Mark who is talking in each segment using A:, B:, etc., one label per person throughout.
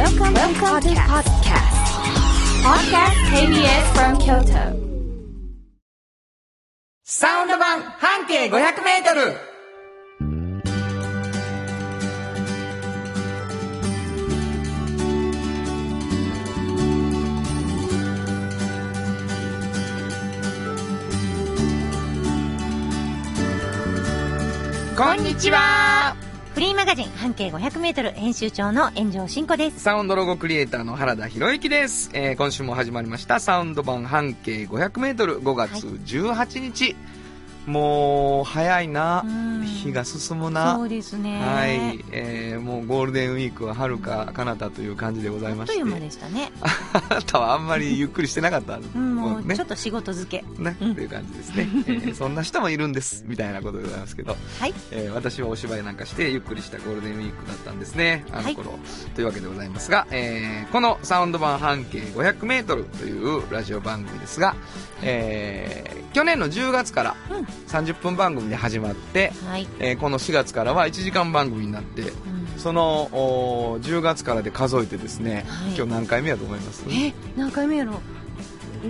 A: Welcome, Welcome to podcast. Podcast KBS from Kyoto.
B: サウンド版半径500メートルこんにちは
C: フリーマガジン半径 500m 編集長の炎上真子です。
B: サウンドロゴクリエイターの原田博之です、えー今週も始まりました。サウンド版半径 500m5 月18日、もう早いな
C: うん。
B: 日が進むな。
C: そうですね。
B: はい、えーもうゴールデンウィークは遥か彼方という感じでございまして。
C: あっという間でしたね。
B: あなたはあんまりゆっくりしてなかった
C: うん、もう
B: ね。
C: ちょっと仕事漬け。
B: ね、
C: うん。
B: という感じですね、えー そんな人もいるんですみたいなことでございますけど、
C: はい。
B: えー私はお芝居なんかしてゆっくりしたゴールデンウィークだったんですね。あの頃、というわけでございますが、えーこのサウンド版半径 500m というラジオ番組ですが、えー去年の10月から
C: うん
B: 30分番組で始まって、
C: はい。
B: えーこの4月からは1時間番組になって
C: うん
B: そのおー10月からで数えてですね、
C: はい
B: 今日何回目やと思います？
C: え、何回目やろ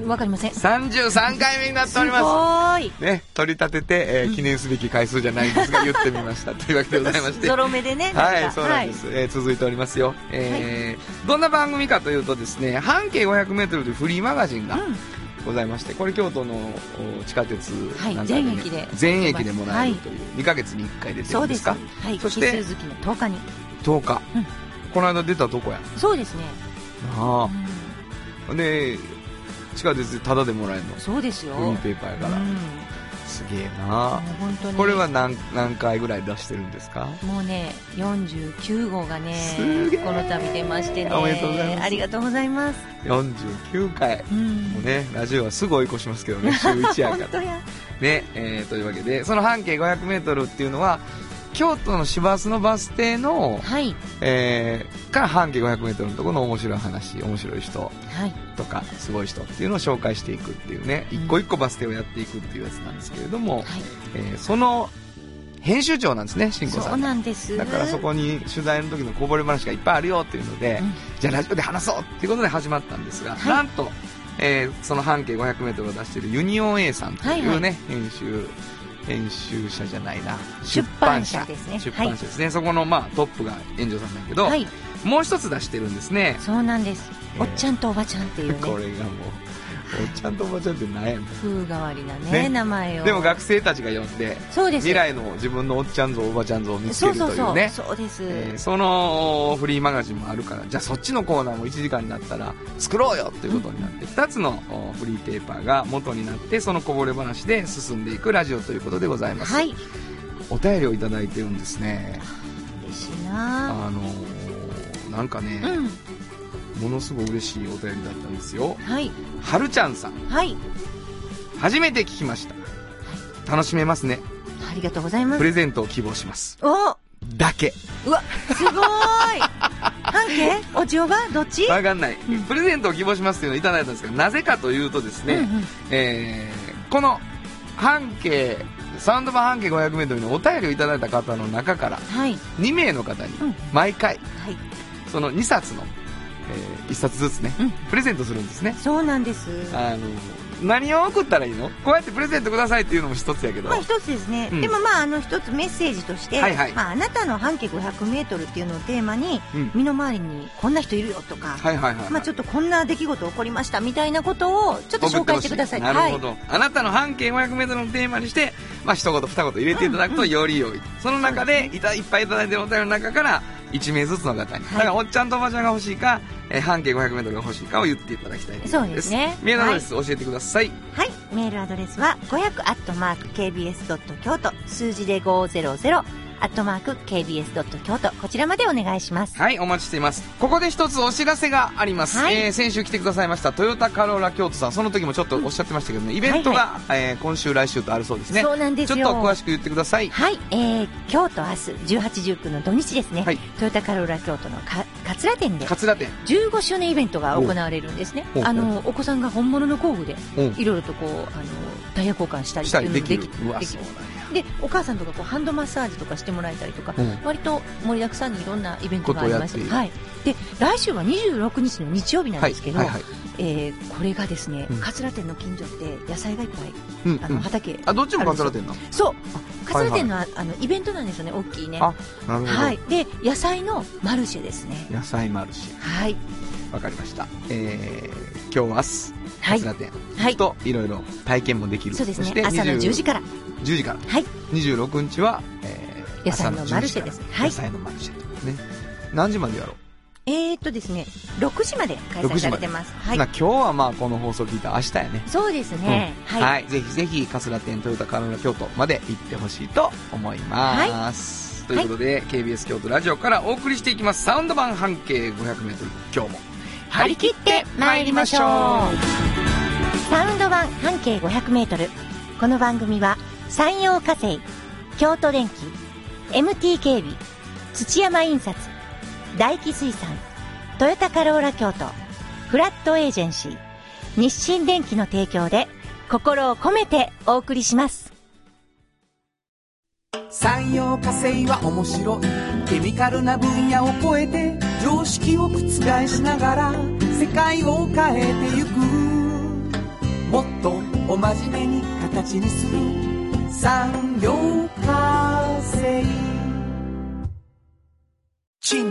C: わかりません。す
B: 33回目になっております
C: ごーい。
B: ね、取り立てて、えー記念すべき回数じゃないんですが、言ってみました。というわけでございまして。
C: ゾロ目でね。
B: はい、そうなんです。えー続いておりますよ。えーどんな番組かというとですね、半径500メートルというフリーマガジンが
C: はい。うん。
B: ございまして、これ京都のお地下鉄
C: はい
B: なんかね
C: 全駅で
B: 全駅でもらえるという、2ヶ月に1回出て。るんですか？
C: はい。
B: そして
C: 奇数月の10日に。
B: 10日、
C: うん
B: この間出たとこや。
C: そうですね。
B: あ
C: う
B: あ。で、地下鉄でタダでもらえるの？
C: ん。。そうですよ。
B: フリーペーパーやから。
C: うん
B: すげえな
C: 本当に。
B: これは何何回ぐらい出してるんですか？
C: もうね、49号がねこの度出ましてね。
B: おめでとうございます
C: ありがとうございます。
B: 49回
C: うん
B: もうねラジオはすぐ追い越しますけどね週1やから
C: 本当や。
B: ね、えーというわけでその半径 500m っていうのは京都の市バスのバス停の、
C: はい。
B: えーから半径 500m のところの面白い話面白い人
C: はい。
B: とかすごい人っていうのを紹介していくっていうね、
C: うん
B: 一個一個バス停をやっていくっていうやつなんですけれども、
C: はい。
B: えーその編集長なんですね新子
C: そう
B: さん
C: なんです。
B: だからそこに取材の時のこぼれ話がいっぱいあるよっていうので、
C: うん
B: じゃあラジオで話そうっていうことで始まったんですが、
C: はい
B: なんと、えーその半径 500m を出しているユニオン A さんというね、
C: はいはい
B: 編集編集者じゃないな
C: 出版社ですね
B: 出版社ですね、そこのまあトップが炎上さんだけど、
C: はい。
B: もう一つ出してるんですね
C: そうなんです。
B: えー
C: おっちゃんとおばちゃんっていうね。
B: これがもうお っちゃんとおばちゃんって何やねん
C: 風変わりなね
B: ね
C: 名前を。
B: でも学生たちが呼んで
C: そうです。
B: 未来の自分のおっちゃん像おばちゃん像を見つけ
C: そうそうそう。
B: るというね
C: そうです。
B: えーそのフリーマガジンもあるからじゃあそっちのコーナーも1時間になったら作ろうよっていうことになって、2つのおフリーペーパーが元になってそのこぼれ話で進んでいくラジオということでございます、
C: はい。
B: お便りをいただいてるんですね
C: 嬉しいな
B: あのーなんかね、
C: うん。
B: ものすごい嬉しいお便りだったんですよ。
C: はい。
B: はるちゃんさん。
C: はい。
B: 初めて聞きました。楽しめますね。
C: ありがとうございます。
B: プレゼントを希望します。
C: お！
B: だけ。
C: うわ、すごーい。半径？お嬢がどっち？
B: わかんない、
C: うん。
B: プレゼントを希望しますっていうのをいただいたんですがなぜかというとですね、
C: うんうん。
B: えーこの半径サウンド版半径 500m にお便りをいただいた方の中から
C: はい。
B: 2名の方に
C: うん。
B: 毎回
C: はい。
B: その2冊の、え1冊ずつね、
C: うん。
B: プレゼントするんですね。
C: そうなんです。
B: あの何を送ったらいいの？こうやってプレゼントくださいっていうのも一つやけど、
C: まあ一つですね、
B: うん。
C: でもまああの一つメッセージとして、
B: はいはい。
C: まあ、あなたの半径500メートルっていうのをテーマに、
B: うん。
C: 身の回りにこんな人いるよとか、
B: はいはいはい、
C: まあちょっとこんな出来事起こりましたみたいなことをちょっと紹介してください。
B: なるほど、あなたの半径 500m のテーマにして、まあ、一言二言入れていただくとより良い、その中でいたいっぱいいただいてるお便りの中から1名ずつの方に、
C: はい。
B: だからおっちゃんとおばちゃんが欲しいか、えー半径 500m が欲しいかを言っていただきたい。と
C: そうですね。
B: メールアドレス教えてください、
C: はい。メールアドレスは500アットマーク KBS ドット京都。数字で500アットマーク KBS ドット京都こちらまでお願いします。
B: はい、お待ちしています。ここで一つお知らせがあります。
C: はい
B: えー先週来てくださいました、トヨタカローラ京都さん、その時もちょっとおっしゃってましたけどね、イベントが、えー今週、来週とあるそうですね。
C: そうなんですよ
B: ちょっと詳しく言ってください。
C: はい、えー、京都明日18、19の土日ですね、
B: はい
C: トヨタカローラ京都のか桂店で。
B: 桂店。
C: 15周年イベントが行われるんですね。あのお子さんが本物の工具で
B: うん。
C: いろいろとこうあのタイヤ交換したり
B: したりできる。
C: でお母さんとかこうハンドマッサージとかしてもらえたりとか、
B: うん。
C: 割と盛りだくさんにいろんなイベントがありまして。はい。で、来週は26日の日曜日なん
B: はい
C: ですけど、
B: はいはい。
C: えーこれがですね、
B: うん
C: 桂店の近所って野菜がいっぱい、あの、
B: うんうん。
C: 畑。
B: あ、どっちもカツラ店なの？
C: そう。
B: はい
C: 桂店の,、あのイベントなんですよね、大きいね。
B: あなるほど。
C: はい。で、野菜のマルシェですね。
B: 野菜マルシ
C: はい。
B: ェ。わかりました。えー、今日明日、
C: はい
B: カツ。ラ店
C: はい。
B: といろいろ体験もできる。
C: そうです。ね朝の10時から。
B: 10時から。
C: はい。
B: 26日は、えー、
C: 野菜のマルシェです
B: 朝の10時から
C: はい
B: 野菜のマルシェ。ね。何時までやろう？
C: えーっとですね、6時まで開催されてます。はい
B: な。今日はまあこの放送聞いた明日やね。
C: そうですね。
B: はい、
C: はい。
B: ぜひぜひ、桂店トヨタカローラ京都まで行ってほしいと思います。ということで、KBS 京都ラジオからお送りしていきます。サウンド版半径 500m。今日も、
C: 張り切って参りましょう。サウンド版半径500メートル。この番組は、山陽火星、京都電機、MT 警備、土山印刷、大気水産、トヨタカローラ京都、フラットエージェンシー、日清電機の提供で、心を込めてお送りします。
D: 産業化成は面白い。ケミカルな分野を超えて常識を覆しながら世界を変えてゆく。もっとお真面目に形にする。産業化。成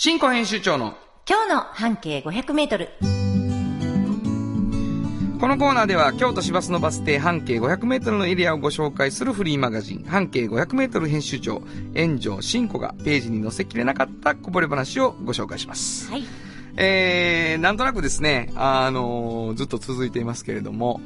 B: 新庫編集長の
C: 今日の半径500メートル。
B: このコーナーでは京都市バスのバス停半径500メートルのエリアをご紹介するフリーマガジン半径500メートル編集長炎上真子がページに載せきれなかったこぼれ話をご紹介します。
C: はい。
B: えー、なんとなくですね、あのーずっと続いていますけれども、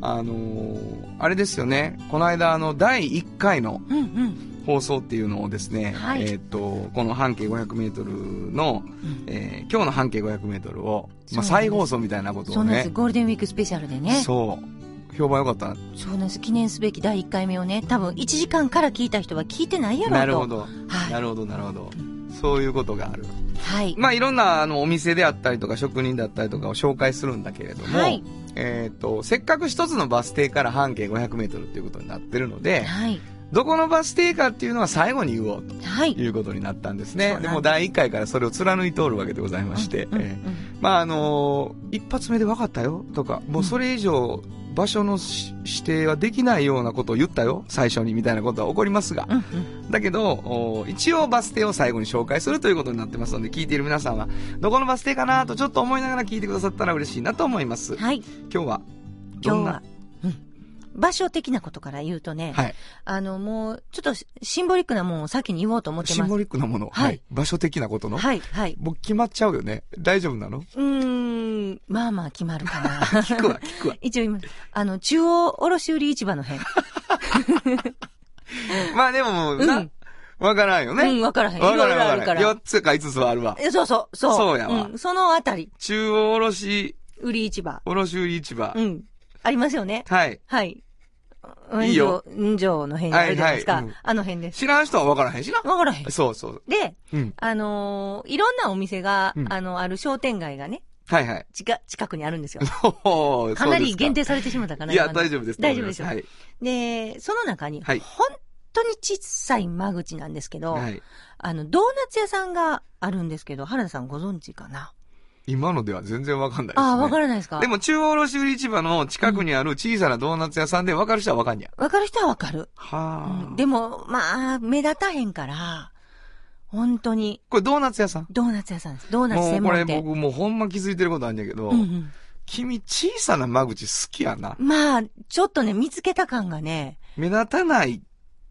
B: あのーあれですよね、この間あの第1回の
C: うんうん。
B: 放送っていうのをですね、
C: はい
B: えっ、と、この半径500メートルの、えー今日の半径500メートルを、まあ、再放送みたいなことをね
C: そうなんです。、ゴールデンウィークスペシャルでね。
B: そう、評判良かったな
C: そうなんです。記念すべき第1回目をね、多分1時間から聞いた人は聞いてないやろうと。
B: なるほ。ど。
C: はい
B: なるほど、なるほど。そういうことがある。
C: はい。
B: まあ、いろんな、あの、お店であったりとか、職人だったりとかを紹介するんだけれども、
C: はい
B: えっ、と、せっかく一つのバス停から半径500メートルっていうことになってるので、
C: はい。
B: どこのバス停かっていうのは最後に言おうと
C: はい。
B: いうことになったんです
C: そうなん。です
B: ねでも第1回からそれを貫いておるわけでございまして、
C: うんうん
B: えーまあ、あのー一発目で分かったよとか、もうそれ以上、場所のし指定はできないようなことを言ったよ、最初にみたいなことは起こりますが、
C: うんうん
B: だけど、お一応バス停を最後に紹介するということになってますので、聞いている皆さんは、どこのバス停かなとちょっと思いながら聞いてくださったら嬉しいなと思います。
C: はい。
B: 今日は、どんな
C: 場所的なことから言うとね、
B: はい。
C: あの、もう、ちょっとシンボリックなものを先に言おうと思ってます。
B: シンボリックなもの。
C: はい
B: 場所的なことの。
C: はい、はい。
B: もう決まっちゃうよね。大丈夫なの？
C: うーん、まあまあ決まるかな。
B: 聞くわ、聞くわ。
C: 一応今、あの、中央卸売市場の辺。
B: まあでも、
C: うん
B: な、わからんよね。
C: うん、わからへん。い
B: わからん
C: ろいろあるから。
B: わからん。4つか5つはあるわ。
C: えそうそう、そう。
B: そうやわ
C: ん、そのあたり、
B: 中央卸、
C: 売り市場。
B: 卸売市場。
C: うん。ありますよね。
B: はい。
C: はい。
B: いいよ
C: うんじょうの辺にあるじゃないですか。
B: はいはいうん
C: あの辺です。
B: 知らん人はわからへんしな。
C: わからへん。
B: そうそう。
C: で、
B: うん。
C: あのーいろんなお店が、
B: うん
C: あの、ある商店街がね、
B: はいはい。
C: 近、近くにあるんですよ。かなり限
B: 定
C: 定されてしまったかな。
B: いや、
C: 今の
B: 大丈夫です。
C: 大丈夫ですよ。
B: はい。
C: で、その中に、
B: はい
C: 本当に小さい間口なんですけど、
B: はい。
C: あの、ドーナツ屋さんがあるんですけど、原田さんご存知かな？
B: 今のでは全然わかんないです、ね。
C: ああ、わからないですか？
B: でも中央卸売市場の近くにある小さなドーナツ屋さんでわかる人はわかんにゃ。
C: わかる人はわかる。
B: はあ、
C: うんでも、まあ、目立たへんから、本当に、
B: これドーナツ屋さん？
C: ドーナツ屋さんです。ドーナツ
B: もうこれ
C: 専門店。
B: 僕もうほんま気づいてることあるんだけど、
C: うんうん
B: 君小さな間口好きやな。
C: まあ、ちょっとね、見つけた感がね、
B: 目立たない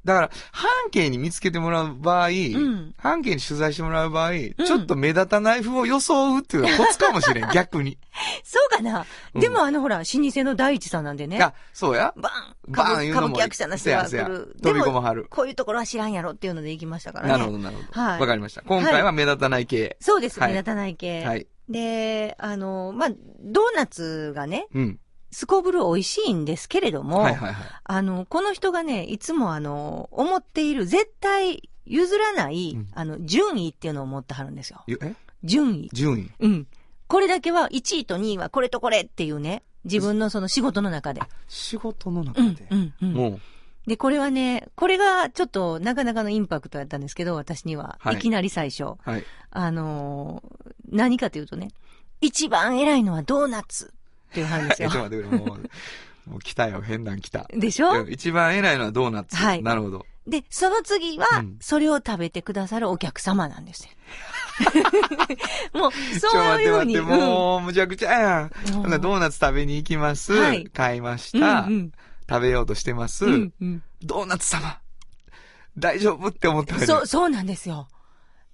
B: だから、半径に見つけてもらう場合、
C: ん
B: 半径に取材してもらう場合、ちょっと目立たない風を装うっていうのがコツかもしれん、逆に。
C: そうかな、
B: うん
C: でもあのほら、老舗の大地さんなんでね。
B: あ、そうや。
C: バン
B: バーン
C: 歌舞
B: 言うのも
C: 歌舞伎役者の人が来る。
B: や飛び込まはる
C: こういうところは知らんやろっていうので行きましたからね。
B: なるほど、なるほど。わ、
C: はい
B: かりました。今回は目立たない系。
C: そうです、
B: はい
C: 目立たない系。
B: はい。
C: で、あの、まあ、ドーナツがね、
B: うん。
C: すこぶる美味しいんですけれども、
B: はいはいはい。
C: あの、この人がね、いつもあの、思っている絶対譲らない、
B: うん
C: あの、順位っていうのを持ってはるんですよ。
B: ゆえ？
C: 順位。
B: 順位。
C: うん。これだけは1位と2位はこれとこれっていうね、自分のその仕事の中で。
B: 仕事の
C: うん
B: 中で？、
C: うん、うん。
B: もう、
C: で、これはね、これがちょっとなかなかのインパクトだったんですけど、私には。
B: はい
C: いきなり最初。
B: はい。
C: あのー何かというとね、一番偉いのはドーナツっていう話 です
B: え、
C: よ
B: ちょっ。と待ってくれ、もう、もう来たよ、変なん来た。
C: でしょ？
B: うん一番偉いのはドーナツ。
C: はい
B: なるほど。
C: で、その次は
B: うん、
C: それを食べてくださるお客様なんですよ。もう、
B: ちょ、
C: そう
B: 待って
C: いうふうに。
B: 待って、もう、むちゃくちゃやん。ドーナツ食べに行きます。
C: はい
B: 買いまし
C: うん
B: た、
C: うん
B: 食べようとしてます。
C: うんうん
B: ドーナツ様大丈夫？って思った
C: そう、そうなんですよ。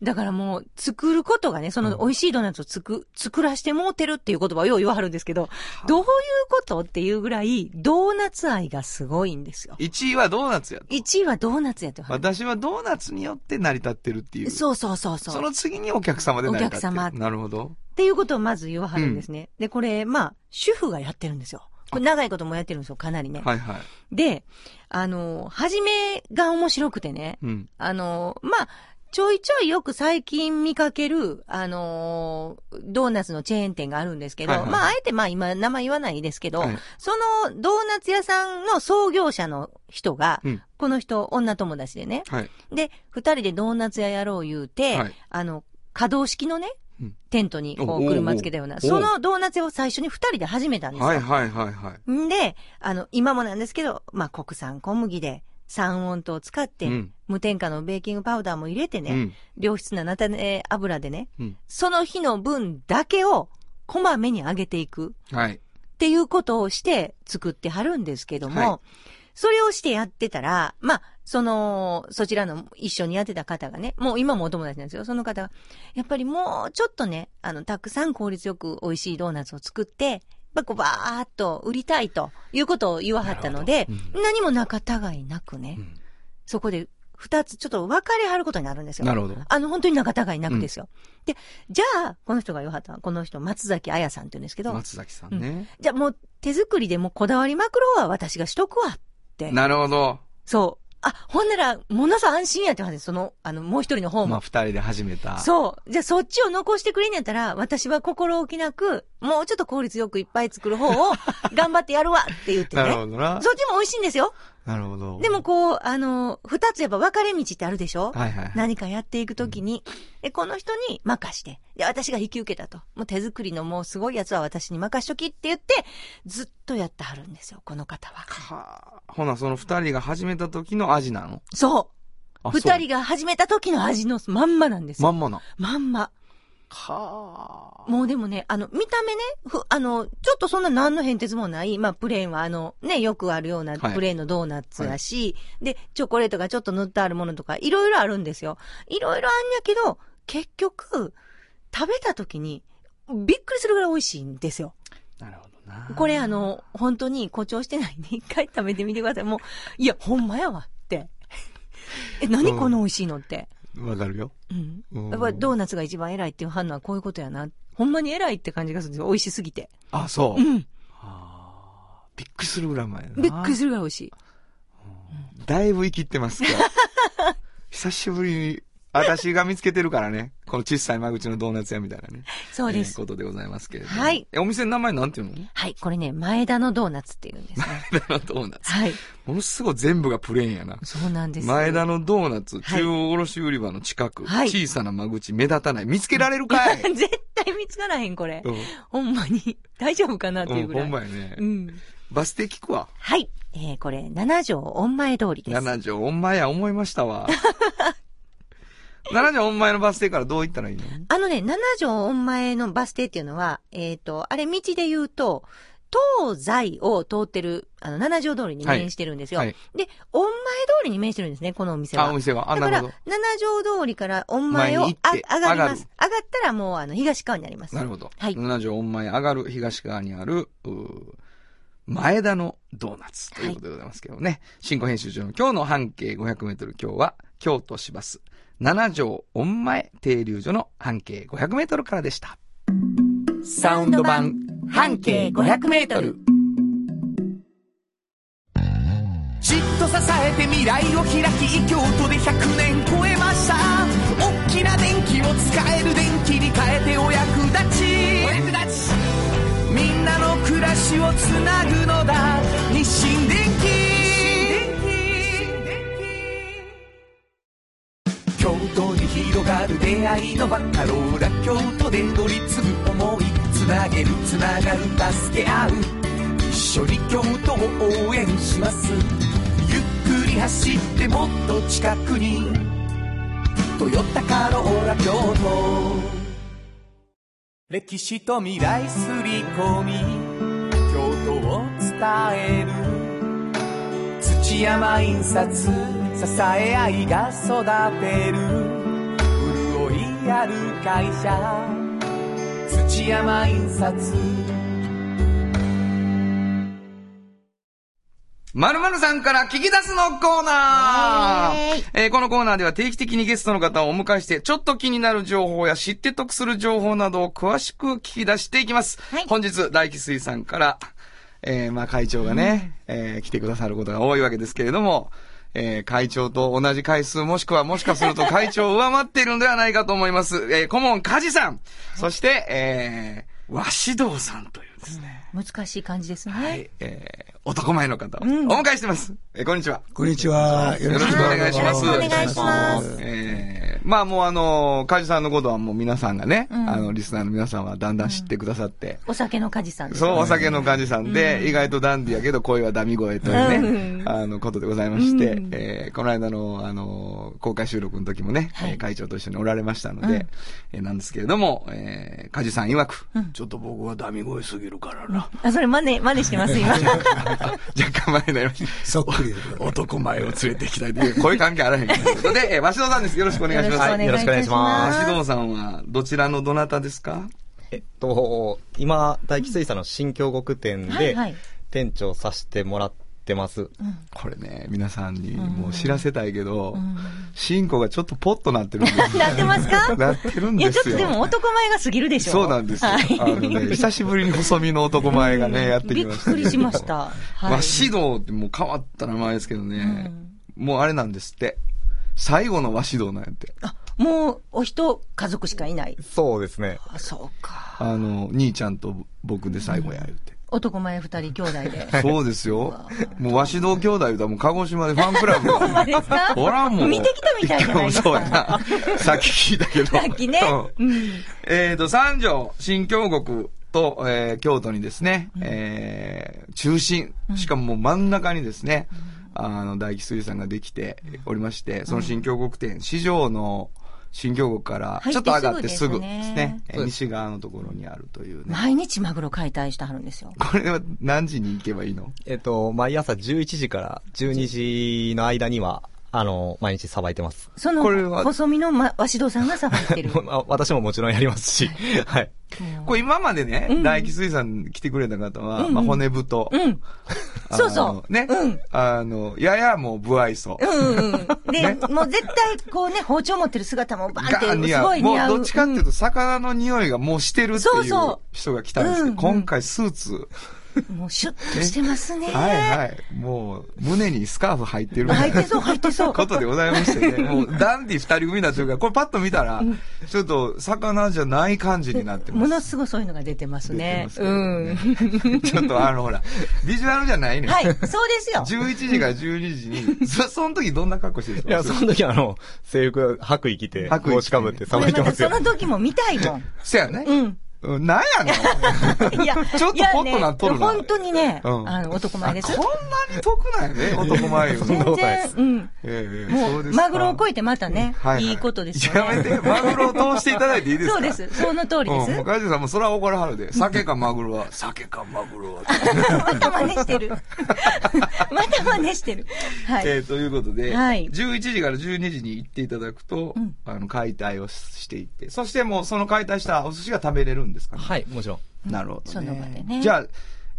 C: だからもう、作ることがね、その美味しいドーナツをつく、作らしてもうてるっていう言葉をよう言わはるんですけど、どういうことっていうぐらい、ドーナツ愛がすごいんですよ。
B: 1位はドーナツやと。
C: 1位はドーナツやと。
B: 私はドーナツによって成り立ってるっていう。
C: そうそうそうそう。
B: その次にお客様で成り立ってる。
C: お客様
B: なるほど。
C: っていうことをまず言わはるんですね。で、これ、まあ、主婦がやってるんですよ。これ長いこともやってるんですよ、かなりね。
B: はいはい。
C: で、あの、初めが面白くてね、
B: うん。
C: あの、まあ、ちょいちょいよく最近見かける、あのードーナツのチェーン店があるんですけど、
B: はいはい。
C: まあ、あえてまあ今名前言わないですけど、
B: はい。
C: そのドーナツ屋さんの創業者の人が、
B: うん。
C: この人女友達でね、
B: はい。
C: で、二人でドーナツ屋やろう言うて、
B: はい。
C: あの、可動式のね、
B: うん。
C: テントにこう車つけたような、
B: お
C: そのドーナツ屋を最初に二人で始めたんですよ。
B: はいはいはいはい。
C: んで、あの、今もなんですけど、まあ、国産小麦で、三温糖を使って、
B: うん
C: 無添加のベーキングパウダーも入れてね、
B: うん。
C: 良質な菜種油でね、
B: うん。
C: その日の分だけをこまめに揚げていく
B: はい。
C: っていうことをして作ってはるんですけども、
B: はい
C: それをしてやってたら、まあ、その、そちらの一緒にやってた方がね、もう今もお友達なんですよ。その方が、やっぱりもうちょっとね、あの、たくさん効率よく美味しいドーナツを作って、まあ、こうバーっと売りたいということを言わはったので、
B: なるほ
C: 何も仲違いなくね、
B: うん
C: そこで二つちょっと分かれはることになるんですよ。
B: なるほど。
C: あの、本当に仲違いなくですよ。で、じゃあ、この人が言わはった、この人、松崎彩さんって言うんですけど、
B: 松崎さんね。
C: じゃあもう手作りでもうこだわりまくろうは私がしとくわって。
B: なるほど。
C: そう。あ、ほんなら、ものすごい安心やって話です。その、あの、もう一人の方も。
B: まあ、二人で始めた。
C: そう。じゃあそっちを残してくれんやったら、私は心置きなく、もうちょっと効率よくいっぱい作る方を頑張ってやるわって言って
B: なるほ
C: ね。
B: どな。
C: そっちも美味しいんですよ。
B: なるほど。
C: でもこう、あの、二つやっぱ分かれ道ってあるでしょ？
B: はいはい。
C: 何かやっていくときに、で、この人に任して、で、私が引き受けたと。もう手作りのもうすごいやつは私に任しときって言って、ずっとやってはるんですよ、この方は。
B: はあ。ほな、その二人が始めた時の味なの？
C: そう。
B: あ
C: 二人が始めた時の味のまんまなんですよ。
B: まんまな。
C: まんま。
B: は
C: もうでもね、あの、見た目ね、ふ、あの、ちょっとそんな何の変哲もない、まあ、プレーンはあの、ね、よくあるような
B: はい
C: プレーンのドーナツやし、で、チョコレートがちょっと塗ってあるものとか、いろいろあるんですよ。いろいろあんやけど、結局、食べた時に、びっくりするぐらい美味しいんですよ。
B: なるほどな。
C: これあの、本当に誇張してないんで、一回食べてみてください。もう、いや、ほんまやわって。え、何この美味しいのって。
B: わかるよ。
C: うん。
B: うん
C: やっぱりドーナツが一番偉いっていう反応はこういうことやな。ほんまに偉いって感じがするんですよ。美味しすぎて。
B: あ、そう。
C: うん。
B: はあびっくりするぐらい前やな。
C: びっくりするぐらい美味しい。
B: だいぶ生きってます今日 久しぶりに、私が見つけてるからね。この小さい間口のドーナツ屋みたいなね。
C: そうです。
B: えーことでございますけれども。
C: はい
B: え、お店の名前なんていうの？
C: はい。これね、前田のドーナツっていうんですね。
B: 前田のドーナツ。
C: はい。
B: ものすごい全部がプレーンやな。
C: そうなんです。
B: 前田のドーナツ、
C: はい
B: 中央卸売場の近く、
C: はい
B: 小さな間口、目立たない。見つけられるかい？
C: 絶対見つからへん、これ
B: う。ん。
C: ほんまに。大丈夫かなっていう
B: うん、
C: ぐらい。
B: ほんまやね。
C: うん。
B: バス停聞くわ。
C: はい。えー、これ、七条御前通りです。
B: 七条お前や思いましたわ。七条お前のバス停からどう行ったらいいの？
C: あのね、七条御前のバス停っていうのは、えっ、と、あれ道で言うと、東西を通ってる、あの、七条通りに面してるんですよ。
B: はい。
C: で、御前通りに面してるんですね、このお店は。
B: あ、お店は。あ、
C: だから七条通りから御前をあ上がります。
B: 上が
C: ったらもう、あの、東側になります。
B: ど。なるほど。
C: はい
B: 七条御前上がる東側にある、うー前田のドーナツということでございますけどね。新語編集長の今日の半径500メートル、今日は京都市バス七条御前停留所の半径500メートルからでした。
D: サウンド版半径500メートル。じっと支えて未来を開き京都で100年超えました。大きな電気を使える電気に変えてお役立ち。お役立ち。みんなの暮らしをつなぐのだ。日清電都に広がる出会いのバカローラ京都で乗り継ぐ思いつなげるつながる助け合う一緒に京都を応援します。ゆっくり走ってもっと近くに「トヨタカローラ京都」歴史と未来すり込み。京都を伝える。土山印刷。支え合いが育てる。潤いある会社。土山印刷
B: まるまるさんから聞き出すのコーナー。えーこのコーナーでは定期的にゲストの方をお迎えして、ちょっと気になる情報や知って得する情報などを詳しく聞き出していきます。
C: はい。
B: 本日、大吉水さんから、えーまあ会長がね、えー来てくださることが多いわけですけれども、えー会長と同じ回数もしくはもしかすると会長を上回っているのではないかと思います。えー顧問梶さん、そして、えー、和指導さんというですね、
C: 難しい感じですね。
B: はい、えー、男前の方をお
C: うん。
B: 迎えしてます。えーこんにちは。
E: こんにちは。よ
B: ろしくお願いします。
C: よろしくお願いします。
B: えー、まあもうあの、カジさんのことはもう皆さんがね、
C: うん。
B: あの、リスナーの皆さんはだんだん知ってくださって、
C: お酒の梶さんです
B: そう、
C: ね
B: お酒の感じさんで、意外とダンディやけど声はダミ声というね、
C: うん。
B: あの、ことでございまして、
C: うん。
B: えーこの間の、あの、公開収録の時もね、会長と一緒におられましたので、
C: うん。
B: えーなんですけれども、えー、カジさん曰く、
C: うん。
B: ちょっと僕はダミ声すぎるからな。
C: あ、それ真似、真似してます、今。
B: 若干前になりました。
E: そっくり。
B: 男前を連れて行きたいという、こういう関係あらへんということで、えー、鷲戸さんです。よろしくお願いします。
C: よろしくお願いします。
B: 鷲戸さんは、どちらのどなたですか？
F: えっと、今、大吉水産の新京極店で店長させてもらってます？
B: これね、皆さんにもう知らせたいけど、
C: ん
B: 新子がちょっとポッとなってるんですよ。
C: なってますか？
B: なってるん
C: いや、
B: ですよ。
C: ちょっとでも男前が過ぎるでしょ。
B: そうなんですよ。
C: はい
B: あのね、久しぶりに細身の男前がね、やってきました。
C: びっくりしました。はい。
B: まあ、指導ってもう変わった名前ですけどね、もうあれなんですって。最後の和指導なんやって。
C: あ、もう、お人、家族しかいない。
F: そうですね。
C: あ、そうか。
B: あの、兄ちゃんと僕で最後や言うて。
C: 男前二人兄弟で。
B: そうですよ。もう、和指導兄弟言うたらもう鹿児島でファンクラブが。
C: ほんまですか？
B: ほらもう。
C: 見てきたみたいじゃないですか？
B: そうやな。さっき聞いたけど。
C: さっきね。
B: うん
C: うん。
B: えっと、三条、新京極と、えー京都にですね、えー中心、しかももう真ん中にですね、あの、大吉水産ができておりまして、その新京極店、市場の新京極からちょっと上がってすぐで
C: ですすね
B: ね、えー西側のところにあるというね。
C: 毎日マグロ解体してはるんですよ。
B: これは何時に行けばいいの？
F: えっと、毎朝11時から12時の間には、あの、毎日さばいてます。
C: その
B: これは、
C: 細身のま、わしどさんがさばいてる。
F: あ 私ももちろんやりますし、はい。
B: これ今までね、大吉水産来てくれた方は、まあ骨太。
C: うん。
B: あの
C: そうそう
B: ね。
C: うん
B: あの、ややもう不愛想。
C: うんうん。で、
B: ね
C: もう絶対こうね、包丁持ってる姿もバンって、す
B: が似合う。もう
C: ごい似合う。
B: どっちかっていうと、魚の匂いがもうしてるっていう
C: そうそう
B: 人が来たんですけど、
C: うんうん
B: 今回スーツ。
C: うんもうシュッとしてますね。
B: はいはい。もう、胸にスカーフ入ってる。
C: 入ってそう入ってそう
B: ことでございましてね。もう、ダンディ二人組になってるから、これパッと見たら、ちょっと、魚じゃない感じになってます。
C: ものすごいそういうのが出てますね。
B: すね
C: ん。
B: ちょっとあの、ほら、ビジュアルじゃないね。
C: はい、そうですよ。
B: 11時から12時に、そ、その時どんな格好してるん
F: いや、
B: ですか
F: その時あの、制服、白衣着て、
B: 白衣着て
F: 帽子かぶってさばいてますよ
C: そ。の時も見たいもん。
B: せやね。
C: うん。
B: うんなんやねん。
C: いや、
B: ちょっとポッとなっとるな
C: 本当にね、
B: うん
C: あの、男前です。
B: こんなに得なんやね、男前よ。
F: そんなことないです
C: 全然、うん。
B: え
C: う、
B: そうですか
C: マグロを超えてまたね、
B: はいはい
C: ことですよね。
B: やめて、マグロを通していただいていいですか？
C: そうです。その通りです。
B: うん、もうカジさんもそれは怒らはるで。酒かマグロは、酒かマグロは。
C: また真似してる。また真似してる。はい。
B: えーということで、
C: はい
B: 11時から12時に行っていただくと、
C: うん
B: あの、解体をしていって、そしてもうその解体したお寿司が食べれるんですかね。
F: はい、もちろん。
B: なるほど、ね。
C: その場でね
B: じゃあ、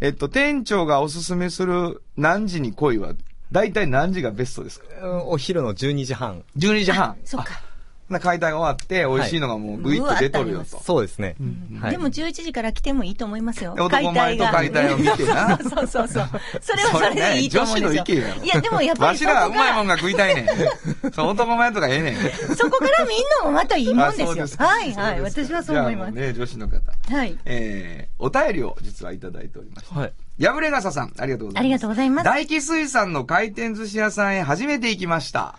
B: えっと、店長がおすすめする何時に来いは、大体何時がベストですか？
F: うんお昼の12時半。
B: ?12 時半。
C: そっか。
B: な解体が終わって、美味しいのがもうグイッと出とるよと。
F: そうですね。はい
C: でも11時から来てもいいと思いますよ。
B: 男前と解体を見てな
C: そう そうそうそう。それはそれでいいと思うんですよ。
B: 女子の意見やろ
C: いや、でもやっぱ
B: わ
C: りそこ
B: しらはうまいもん
C: が、
B: が食いたいねん。そう、男前とかええねん。
C: そこから見んのもまたいいもんですよ。はいはい。私はそう思います。
B: じゃあもうね、女子の方。
C: はい。
B: えー、お便りを実はいただいておりまして。
F: はい。
B: やぶれがささん、ありがとうございます。
C: ありがとうございます。
B: 大気水産の回転寿司屋さんへ初めて行きました。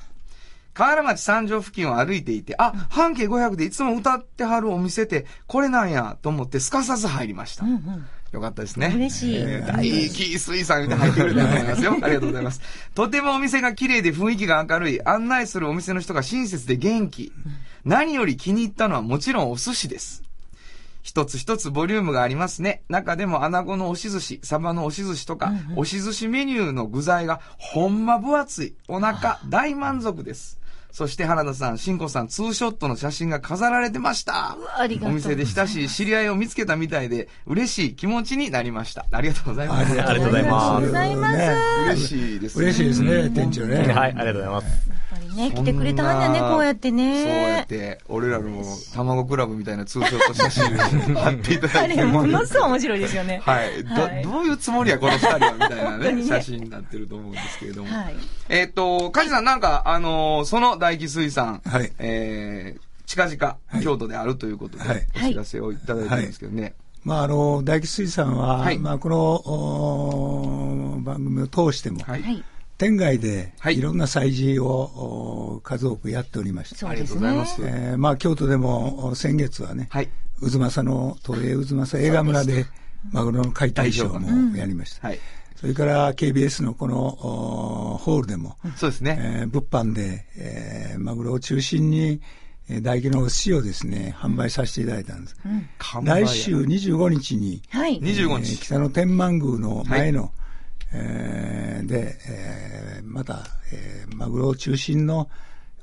B: 河原町三条付近を歩いていて、あ、半径500でいつも歌ってはるお店って、これなんや、と思ってすかさず入りました。
C: うんうん。
B: よかったですね。
C: 嬉しい
B: えー大気水産言って入ってくれたと思いますよ。ありがとうございます。とてもお店が綺麗で雰囲気が明るい、案内するお店の人が親切で元気。何より気に入ったのはもちろんお寿司です。一つ一つボリュームがありますね。中でも穴子の押し寿司、サバの押し寿司とか、押し寿司メニューの具材がほんま分厚い。お腹大満足です。そして原田さん、新子さん、ツーショットの写真が飾られてました
C: ありがとう
B: お店で親しい知り合いを見つけたみたいで、嬉しい気持ちになりました。ありがとうございます。
F: ありがとうございます
C: ありがとうございます。
B: 嬉しいですね。
E: 嬉しいですね、店長ね。
F: はい、ありがとうございます。
C: ね、来てくれたんだね、こうやって
B: そうやっ
C: ね。
B: て、俺らの卵クラブみたいなツーショット写真を 貼っていただいて。
C: あれ、ものすごい面白いですよね。
B: はい。ど、
C: はい
B: どういうつもりや、この二人は、みたいなね、写真になってると思うんですけれども。
C: はい。
B: えっと、梶さん、なんか、あのーその大気水産、
E: はい
B: えー、近々、
E: い
B: 京都であるということで、
E: はい
B: お知らせをいただいてるんですけどね。
E: まあ、あの、大吉水産は、
B: はい
E: まあ、この、お番組を通しても、
B: はい。
C: はい。
E: 店外で
B: はい
E: いろんな催事を、お数多くやっておりました。
B: ありがとうございます
C: ね。
E: えーまあ、京都でもお先月はね、
B: はい。
E: 渦政の、東映渦政映画村で、マグロの解体ショーもやりました。
B: はい。
E: それから KBS のこのおホールでも、
B: そうですね。
E: えー物販で、えーマグロを中心に、えー大気のお寿司をですね、販売させていただいたんです。
B: 完売や
E: 来週25日に、
C: はい。
B: 25
E: えー
B: 日。
E: 北の天満宮の前の、えーで、えーまた、えーマグロを中心の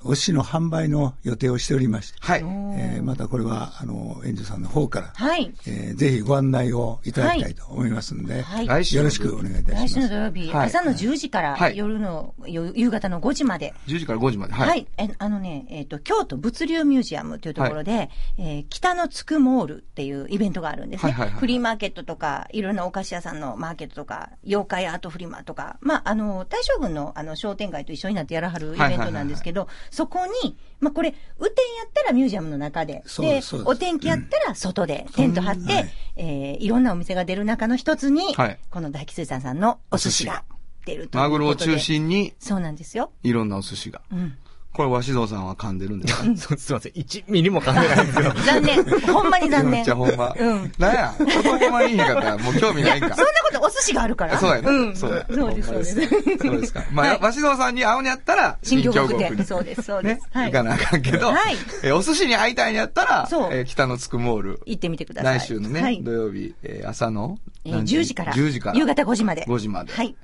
E: お寿司の販売の予定をしておりまして、
B: はい。
E: えーまたこれは、あの、園長さんの方から、
C: はい。
E: えーぜひご案内をいただきたいと思いますので、
C: はい
B: 来週
E: よろしくお願いいた
C: 来週
E: します。
C: の土曜日、
B: はい
C: 朝の10時から
B: はい
C: 夜の、よ夕方の5時まで、
B: 10時から5時まで。は。
C: はいい。えあのね、えっ、と、京都物流ミュージアムというところで、えー北のつくモールっていうイベントがあるんですね。
B: はいはいはい
C: フリーマーケットとか、いろんなお菓子屋さんのマーケットとか、妖怪アートフリマとか、まあ、あの、大将軍のあの商店街と一緒になってやらはるイベントなんですけど、そこに、まあ、これ、雨天やったらミュージアムの中で、
E: で
C: お天気やったら外で、テント張って、
E: はい
C: えーいろんなお店が出る中の一つに、
B: はい
C: この大吉水産さんのお寿司が出るということで。
B: マグロを中心に、
C: そうなんですよ。
B: いろんなお寿司が。
C: うん。
B: これ、鷲堂さんは噛んでるんですか？
F: すいません。1ミリも考えないんですけど。
C: 残念。ほんまに残念。
B: じゃあほんま。
C: うん。
B: なんや、男前いい方、もう興味ないんか。
C: そんなことお寿司があるから。
B: そうやね。
C: うん。
B: そうや。
C: そうです、そうです。
B: そうですか。まあ、
C: はい
B: 鷲堂さんに会うんやったら、
C: 新京極
B: に
C: 店。そうです、そうで
B: ね
C: す。、はい。
B: 行かなあかんけど、
C: はい
B: えーお寿司に会いたいんやったら、
C: そう
B: えー北のつくモール、
C: 行ってみてください。
B: 来週のね、
C: はい
B: 土。曜日、えー朝の、
C: えー
B: 何
C: 10時から。
B: 10時？から。
C: 夕方5時まで。
B: 5時まで。
C: はい。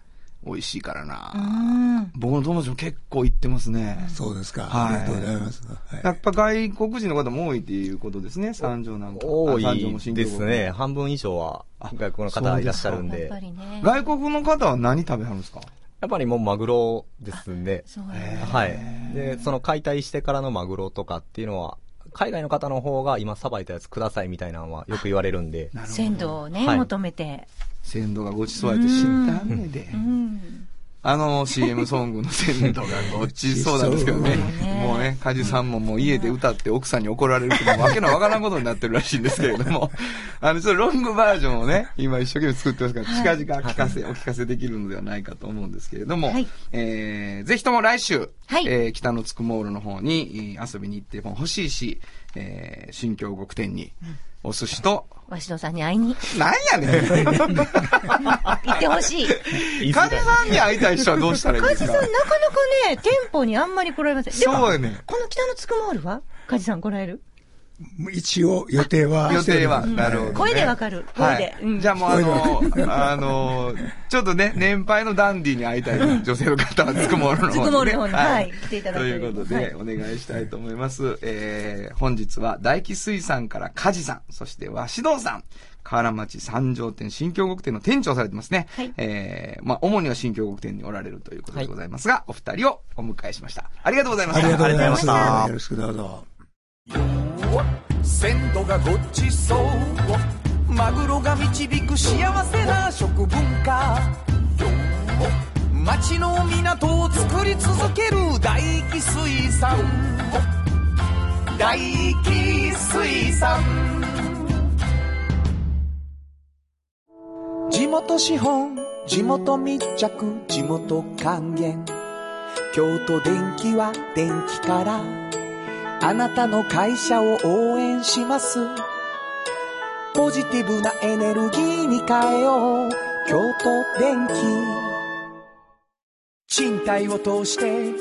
B: 美味しいからな、
C: ん。
B: 僕の友達も結構行ってますね。
E: そうですか。
B: はい
E: ありがとうございます。はい
B: やっぱ外国人の方も多いっていうことですね、三条なんか。
F: 多
B: あ三条も
F: いですね。。半分以上は外国の方いらっしゃるんで
C: やっぱ。りね。
B: 外国の方は何食べはるんですか？
F: やっぱりもうマグロですんで。
C: そうや
F: はい。で、その解体してからのマグロとかっていうのは、海外の方の方が今さばいたやつくださいみたいなのはよく言われるんで。
C: 鮮度をね、
F: はい
C: 求めて。
B: 鮮度がごちそうやって知ったんね。で
C: う。ん。
B: あの CM ソングの鮮度がごちそうなんですけどね。もうね、カジさんももう家で歌って奥さんに怒られるってわけのわからんことになってるらしいんですけれども、あの、ちょっとロングバージョンをね、今一生懸命作ってますから、近々聞かせ、お聞かせできるのではないかと思うんですけれども、
C: はい。
B: えー、ぜひとも来週、
C: はい。
B: えー、北のつくモールの方にえー遊びに行っても欲しいし、えー、新京極店にお寿司と、
C: 鷲野さんに会いに。
B: なんやねん。
C: 行ってほしい。
B: カジさんに会いたい人はどうしたらいいんですか？
C: カジさん、なかなかね、店舗にあんまり来られません。でも
B: そうやねん。
C: この北のつくモールはカジさん来られる？
E: 一応予定は。
B: 予定は。なるほど、ね。
C: 声でわかる。
B: は
C: 声で。
B: い。
C: うん
B: じゃあもうあの、あの、ちょっとね、年配のダンディに会いたい女性の方はつくものの方に、ね。
C: つくものの方にはい来ていただ
B: と
C: ける
B: いうことで、お願いしたいと思います。えー、本日は大気水産から梶さん、そして鷲堂さん、河原町三条店新京極店の店長をされてますね。
C: はい
B: えー、まあ、主には新京極店におられるということでございますが、お二人をお迎えしました。ありがとうございました。
E: ありがとうございまし
F: た。
E: よろしくどうぞ。
D: 鮮度がごちそうマグロが導く幸せな食文化。町の港を作り続ける大気水産。大気水産。地元資本地元密着地元還元。京都電気は電気から。あなたの会社を応援します。ポジティブなエネルギーに変えよう。京都電気。賃貸を通して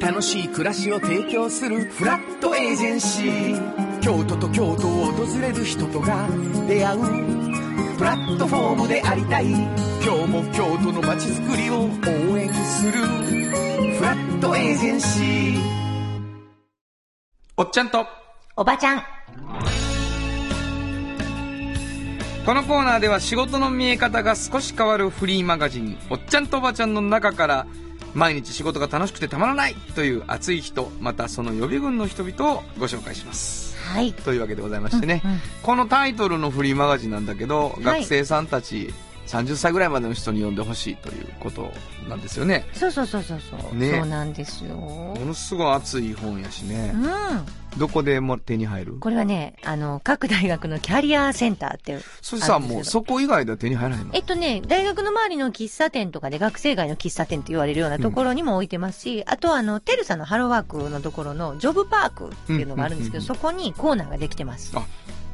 D: 楽しい暮らしを提供するフラットエージェンシー。京都と京都を訪れる人とが出会う。プラットフォームでありたい。今日も京都の街づくりを応援する。フラットエージェンシー。
B: おっちゃんと、
C: おばちゃん。
B: このコーナーでは仕事の見え方が少し変わるフリーマガジン、おっちゃんとおばちゃんの中から、毎日仕事が楽しくてたまらないという熱い人、またその予備軍の人々をご紹介します。
C: はい。
B: というわけでございましてね、
C: うんうん
B: このタイトルのフリーマガジンなんだけど、
C: い
B: 学生さんたち30歳ぐらいまでの人に読んでほしいということなんですよね。
C: そうそうそうそうそう。
B: ね
C: そうなんですよ。
B: ものすごい熱い本やしね
C: う。ん。
B: どこでも手に入る？
C: これはね、あの、各大学のキャリアセンターっていう。
B: そしてさ、もうそこ以外では手に入らないの？
C: えっとね、大学の周りの喫茶店とかで学生街の喫茶店って言われるようなところにも置いてますし、あとはあの、テルさんのハローワークのところのジョブパークっていうのがあるんですけど、
B: うん
C: そこにコーナーができてます。
B: あ、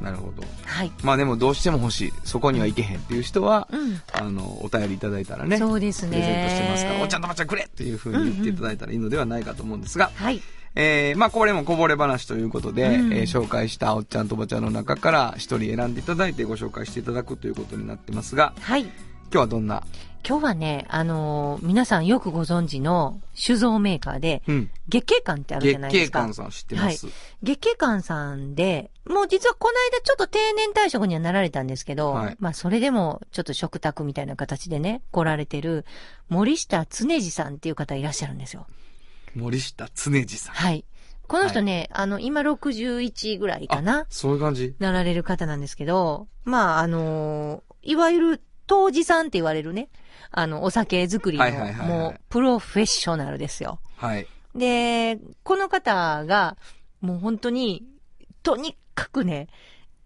B: なるほど。
C: はい。
B: まあでもどうしても欲しい。そこには行けへんっていう人は、
C: うん。
B: あの、お便りいただいたらね。
C: そうですね
B: プレゼントしてますから、おっちゃんとおばちゃんくれっていう風に言っていただいたらいいのではないかと思うんですが、
C: はい。
B: えー、まあこれもこぼれ話ということで、
C: うん
B: えー紹介したおっちゃんとおばちゃんの中から一人選んでいただいてご紹介していただくということになってますが、
C: はい。
B: 今日はどんな、
C: 今日はね、あのー皆さんよくご存知の酒造メーカーで、
B: うん、
C: 月経館ってあるじ
B: 月
C: ゃないですか。
B: 経館さん知ってます？
C: 月経館さんで、もう実はこの間ちょっと定年退職にはなられたんですけど、
B: はい
C: まあそれでもちょっと食卓みたいな形でね、来られてる森下常次さんっていう方いらっしゃるんですよ。
B: 森下常次さん。
C: はい。この人ね、あの、今61ぐらいかな
B: そういう感じ？
C: なられる方なんですけど、まああのいわゆる当時さんって言われるね、あの、お酒作りの
B: はいはいはいはい
C: もうプロフェッショナルですよ。
B: はい。
C: で、この方が、もう本当に、とにかくね、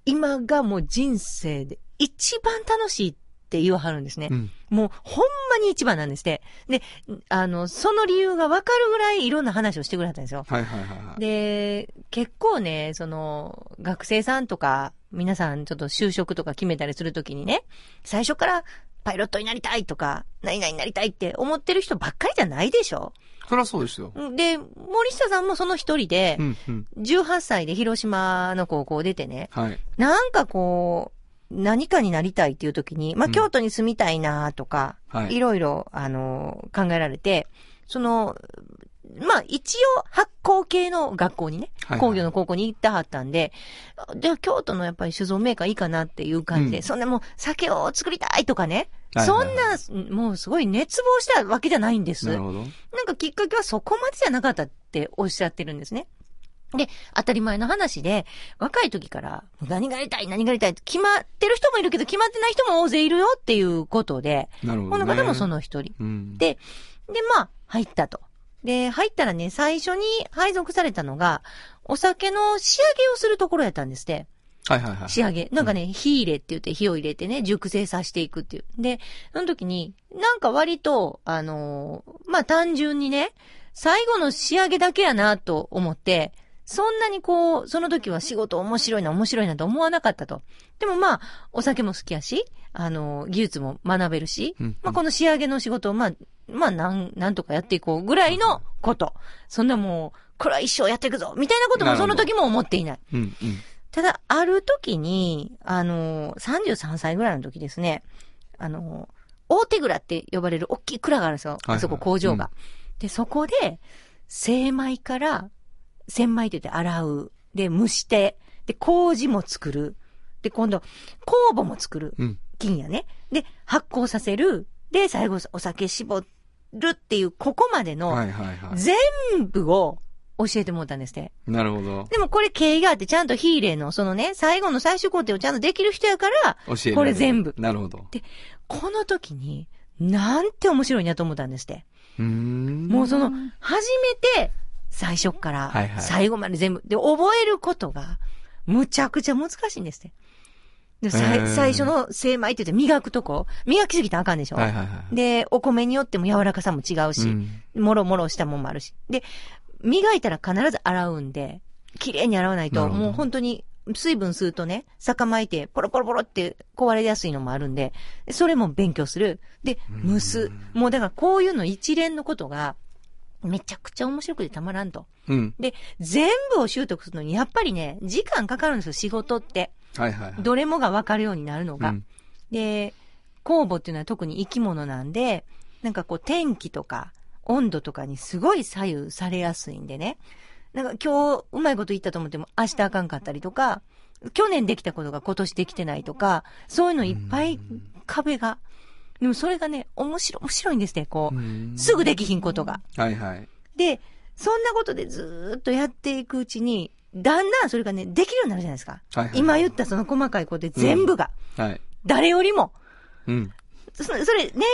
C: 今がもう人生で一番楽しいって言わはるんですね。
B: うん。
C: もうほんまに一番なんですって。で、あの、その理由がわかるぐらいいろんな話をしてくれはったんですよ。
B: はいはいはいはい。
C: で、結構ね、その、学生さんとか、皆さんちょっと就職とか決めたりするときにね、最初からパイロットになりたいとか、何々になりたいって思ってる人ばっかりじゃないでしょ
B: そりゃそうですよ。
C: で、森下さんもその一人で
B: う、んうん。
C: 18歳で広島の高校出てね、
B: はい。
C: なんかこう、何かになりたいっていう時に、まあ、
B: うん
C: 京都に住みたいなとか、
B: はい
C: いろいろ、あの、考えられて、その、まあ、一応発酵系の学校にね、
B: はいはい
C: 工業の高校に行ってはったんで、では京都のやっぱり酒造メーカーいいかなっていう感じで、
B: うん
C: そんなもう酒を作りたいとかね、
B: はいはいはい
C: そんな、もうすごい熱望したわけじゃないんです。
B: なるほど。
C: なんかきっかけはそこまでじゃなかったっておっしゃってるんですね。で、当たり前の話で、若い時から、何がやりたい、何がやりたい決まってる人もいるけど、決まってない人も大勢いるよっていうことで、
B: なるほど、
C: こ
B: ね。
C: の方もその一人。
B: うん。
C: で、で、まあ、入ったと。で、入ったらね、最初に配属されたのが、お酒の仕上げをするところやったんですって。
B: はいはいはい。
C: 仕上げ。なんかね、火入れって言って火を入れてね、熟成させていくっていう。で、その時に、なんか割と、あのーまあ、単純にね、最後の仕上げだけやなと思って、そんなにこう、その時は仕事面白いな、面白いなと思わなかったと。でもまあ、お酒も好きやし、あの、技術も学べるし、
B: うん
C: まあこの仕上げの仕事をまあ、まあなん、なんとかやっていこうぐらいのこと。そんなもう、これは一生やっていくぞみたいなこともその時も思っていない。
B: うん、うん。
C: ただ、ある時に、あの、33歳ぐらいの時ですね、あの、大手蔵って呼ばれる大きい蔵があるんですよ。
B: はいはい
C: あそこ工場が。で、そこで、精米から、洗米って言って洗う。で、蒸して、で、麹も作る。で、今度、酵母も作る。
B: うん。
C: 金やね。で、発酵させる。で、最後、お酒絞るっていう、ここまでの、
B: はいはいはい。
C: 全部を教えてもらったんですって。
B: なるほど。
C: でもこれ経緯があって、ちゃんとヒーレーの、そのね、最後の最終工程をちゃんとできる人やから、
B: 教え
C: これ全部
B: なるほど。
C: この時に、なんて面白いなと思ったんですって。
B: うーん。
C: もうその、初めて、最初から最後まで全部、で、覚えることが、むちゃくちゃ難しいんですって。で、さ
B: へー
C: い最初の精米って言って磨くとこ、磨きすぎたらあかんでしょ、
B: はいはいはい。
C: で、お米によっても柔らかさも違うし、
B: うん
C: もろもろしたもんもあるし。で、磨いたら必ず洗うんで、綺麗に洗わないと、もう本当に水分吸うとね、酒巻いて、ポロポロポロって壊れやすいのもあるんで、それも勉強する。で、蒸す。もうだからこういうの一連のことが、めちゃくちゃ面白くてたまらんと。
B: うん。
C: で、全部を習得するのに、やっぱりね、時間かかるんですよ、仕事って。
B: はいはいはい。
C: どれもがわかるようになるのが。
B: うん
C: で、酵母っていうのは特に生き物なんで、なんかこう天気とか温度とかにすごい左右されやすいんでね。なんか今日うまいこと言ったと思っても明日あかんかったりとか、去年できたことが今年できてないとか、そういうのいっぱい壁が。でもそれがね、面白い、面白いんですね、こ
B: う
C: う。
B: ん
C: すぐできひんことが。
B: はいはい。
C: で、そんなことでずーっとやっていくうちに、だんだんそれがね、できるようになるじゃないですか。
B: はいはい
C: 今言ったその細かいことで全部が、
B: はい。
C: 誰よりも、
B: うん。
C: そそれ、年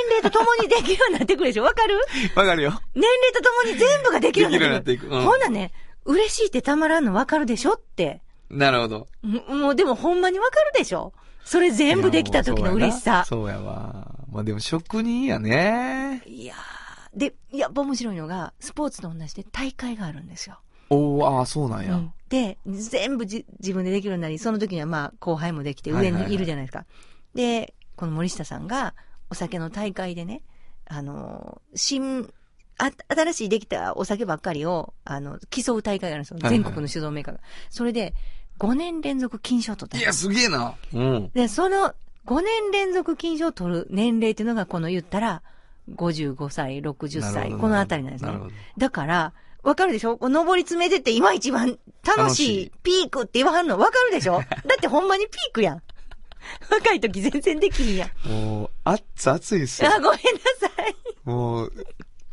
C: 齢とともにできるようになってくるでしょ？わかる？
B: わかるよ。
C: 年齢とともに全部ができるようになってくる。
B: できるようになっていくうん
C: ほんなね、嬉しいってたまらんのわかるでしょって。
B: なるほど。
C: ももうでもほんまにわかるでしょ？それ全部できた時の嬉しさ。
B: そうやわ。まあでも職人やね。
C: いやー。で、やっぱ面白いのが、スポーツと同じで大会があるんですよ。
B: おおああ、そうなんや。
C: うんで、全部じ自分でできるようになり、その時にはまあ後輩もできて上
B: はいはいはい
C: にいるじゃないですか。で、この森下さんがお酒の大会でね、あの、新、あ、新しいできたお酒ばっかりを、あの、競う大会があるんですよ。
B: はいはい
C: 全国の酒造メーカーが。それで、5年連続金賞を取ったん
B: いや、
C: です
B: すげえな。うん。
C: で、その5年連続金賞を取る年齢っていうのが、この言ったら、55歳、60歳、このあたりなんですね。だから、わかるでしょ？登り詰めてって今一番楽
B: 楽しい
C: ピークって言わはんのわかるでしょ？だってほんまにピークやん。若い時全然できひんやん。
B: もう、あっつ熱いっすよ
C: あ、。ごめんなさい。
B: もう、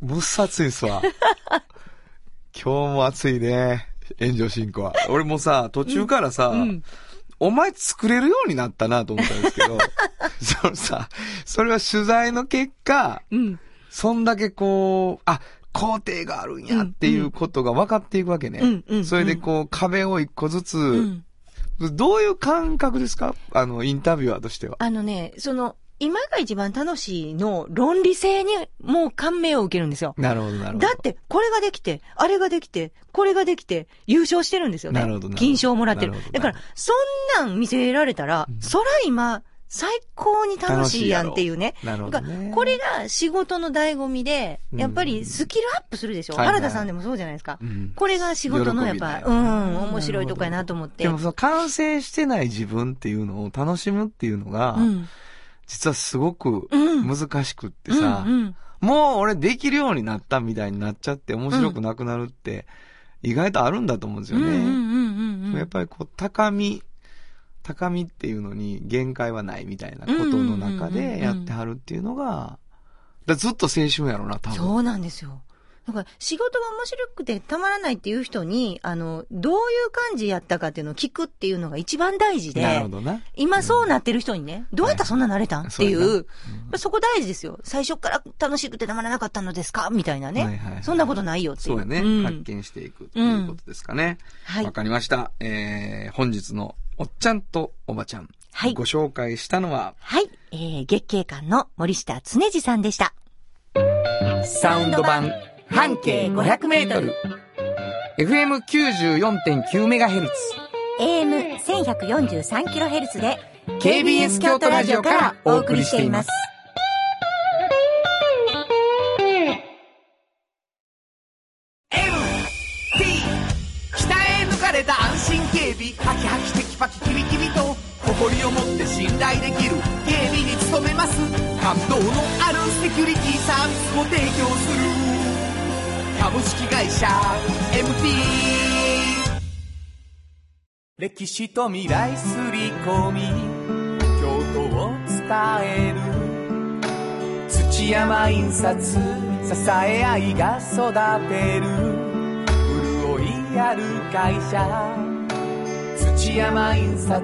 B: むっさ熱いっすわ。今日も熱いね。炎上進行は。俺もさ、途中からさ、
C: うん
B: お前作れるようになったなと思ったんですけど、そのさ、それは取材の結果、
C: うん。
B: そんだけこう、あ、工程があるんやっていうことが分かっていくわけね。
C: うんうん
B: それでこう、壁を一個ずつ、
C: うん。
B: どういう感覚ですか？あの、インタビュアーとしては。
C: あのね、その、今が一番楽しいの論理性にもう感銘を受けるんですよ。
B: なるほど、なるほど。
C: だって、これができて、あれができて、これができて、優勝してるんですよね。
B: なるほどなるほど
C: 金賞をもらってる
B: なる
C: だから、そんなん見せられたら、そら今、最高に楽しいやんっていうね。
B: なるほどね
C: これが仕事の醍醐味で、
B: うん
C: やっぱりスキルアップするでしょ。
B: はいはい
C: 原田さんでもそうじゃないですか。
B: うん
C: これが仕事のやっぱ、うん、面白いとこやなと思って。
B: でもその完成してない自分っていうのを楽しむっていうのが、
C: うん。
B: 実はすごく
C: うん
B: 難しくってさ、
C: うんうん
B: もう俺できるようになったみたいになっちゃって面白くなくなるって、意外とあるんだと思うんですよね。
C: うんうんうんうんうん
B: やっぱりこう、高み、高みっていうのに限界はないみたいなことの中でやってはるっていうのが、ずっと青春やろな、多分。
C: そうなんですよ。だから仕事が面白くてたまらないっていう人に、あの、どういう感じやったかっていうのを聞くっていうのが一番大事で。
B: なるほどな。
C: 今そうなってる人にね、どうやったらそんななれたん、っていう、
B: そ
C: こ大事ですよ。最初から楽しくてたまらなかったのですか？みたいなね、
B: はいはいはい
C: そんなことないよっていう。
B: そうやね、
C: ん
B: 発見していくっていうことですかね。
C: はい
B: わかりました。えー、本日のおっちゃんとおばちゃん。
C: はい
B: ご紹介したのは、
C: はい。えー、月経館の森下常治さんでした。
D: サウンド版半径500メートル
B: FM94.9MHz。
C: AM1143kHz で
B: KBS 京都ラジオからお送りしています。
D: 北へ抜かれた安心警備ハキハキテキパキキビキビと誇りを持って信頼できる警備に努めます感動のあるセキュリティサービスを提供する株式会社 MT 歴史と未来すり込み京都を伝える。土山印刷支え合いが育てる。潤いある会社。土山印刷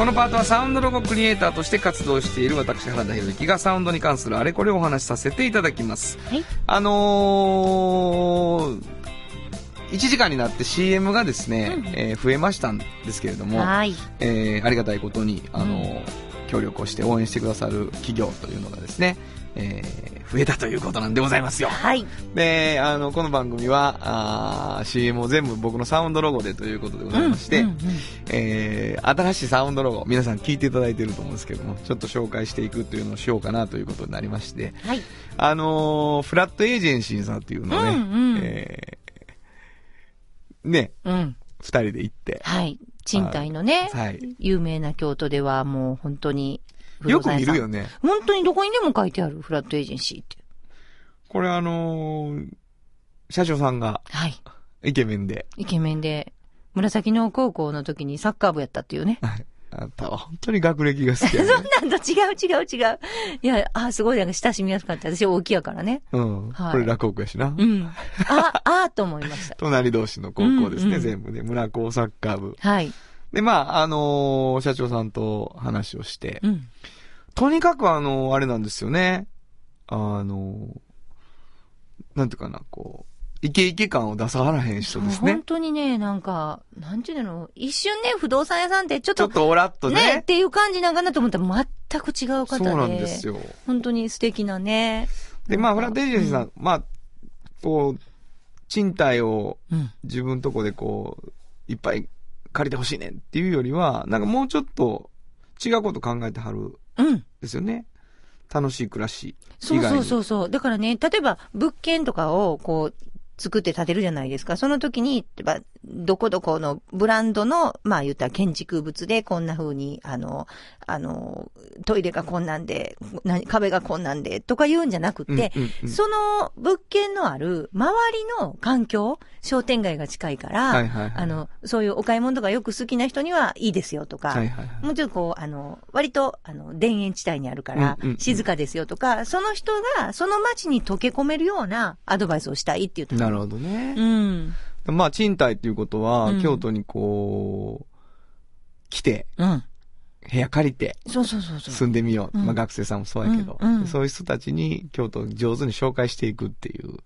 B: このパートはサウンドロゴクリエイターとして活動している私原田博之がサウンドに関するあれこれをお話しさせていただきます。
C: はい。
B: あのー、1時間になって CM がですね、えー増えましたんですけれども、
C: はい。
B: えーありがたいことに、あのー協力をして応援してくださる企業というのがですね、えー増えたということなんでございますよ。
C: はい。
B: で、あの、この番組は、あー CM を全部僕のサウンドロゴでということでございまして、
C: うんうんうん。
B: えー新しいサウンドロゴ、皆さん聞いていただいていると思うんですけども、ちょっと紹介していくというのをしようかなということになりまして、
C: はい。
B: あのーフラットエージェンシーさんっていうのをね、
C: うんうん。
B: えーね、
C: うん。
B: 二人で行って、
C: はい。賃貸のね、
B: はい。
C: 有名な京都ではもう本当に不
B: よく見るよね。
C: 本当にどこにでも書いてあるフラットエージェンシーって
B: これあのー社長さんが
C: はい
B: イケメンで、
C: イケメンで紫の高校の時にサッカー部やったっていうね
B: はいあんたは本当に学歴が好きやね。
C: なんだ違う違う違う。いや、あ、すごいなんか親しみやすかった。私大きいやからね。
B: うん。
C: はい
B: これ落語やしな。
C: うん。あ、あーと思いました。
B: 隣同士の高校ですね、
C: うんうん
B: 全部で。村高サッカー部。
C: はい。
B: で、まあ、あのー社長さんと話をして、
C: うん。
B: とにかくあのーあれなんですよね。あのーなんていうかな、こう、イケイケ感を出さはらへん人ですね
C: 本。当にね、なんか、なんていうの、一瞬ね、不動産屋さんってちょっと、
B: ちょっとオラッと
C: ね、
B: ね
C: っ。ていう感じなんかなと思ったら全く違う方で。
B: そうなんですよ。
C: 本当に素敵なね。
B: で、まあ、フランテージェンシーさん、
C: う
B: まあ、こう、賃貸を
C: うん。
B: 自分とこでこう、いっぱい借りてほしいねんっていうよりは、なんかもうちょっと違うこと考えてはる
C: うん。
B: ですよね。楽しい暮らし。
C: そうそうそうそう。だからね、例えば物件とかをこう、作って建てるじゃないですか。その時に、どこどこのブランドの、まあ言ったら建築物でこんな風に、あの、あの、トイレがこんなんで、な壁がこんなんで、とか言うんじゃなくて、
B: うんうんうん
C: その物件のある周りの環境、商店街が近いから、
B: はいはいはい
C: あの、そういうお買い物とかよく好きな人にはいいですよとか、
B: はいはいはい。
C: もうちょっとこう、あの、割と、あの、田園地帯にあるから静かですよとか、その人が、その街に溶け込めるようなアドバイスをしたいって言ったの
B: なるほどね。
C: うん。
B: まあ、賃貸っていうことは、
C: うん
B: 京都にこう、来て、
C: うん。
B: 部屋借りて、
C: そうそうそうそう。
B: 住んでみよう。
C: うん
B: まあ、学生さんもそうやけど、
C: うんうん
B: そういう人たちに京都を上手に紹介していくっていう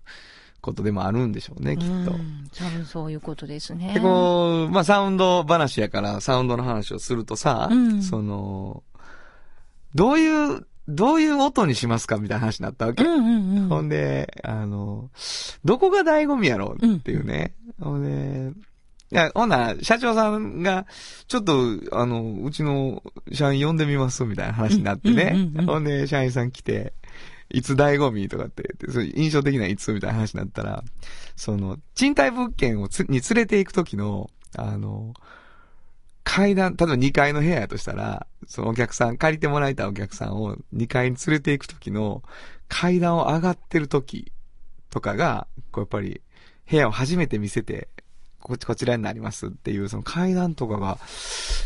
B: ことでもあるんでしょうね、きっと。
C: うん多分そういうことですね。
B: で、こう、まあ、サウンド話やから、サウンドの話をするとさ、
C: うん
B: その、どういう、どういう音にしますかみたいな話になったわけ。
C: うんうんうん。
B: ほんで、あの、どこが醍醐味やろうっていうね。ほんで、いや、ほんなら、社長さんが、ちょっと、あの、うちの社員呼んでみますみたいな話になってね。
C: うんうんうんうん
B: ほんで、社員さん来て、いつ醍醐味とかってそういう印象的ないつ？みたいな話になったら、その、賃貸物件をつに連れて行くときの、あの、階段、例えば2階の部屋やとしたら、そのお客さん、借りてもらいたいお客さんを2階に連れて行くときの階段を上がってるときとかが、こうやっぱり部屋を初めて見せて、ここちらになりますっていう、その階段とかが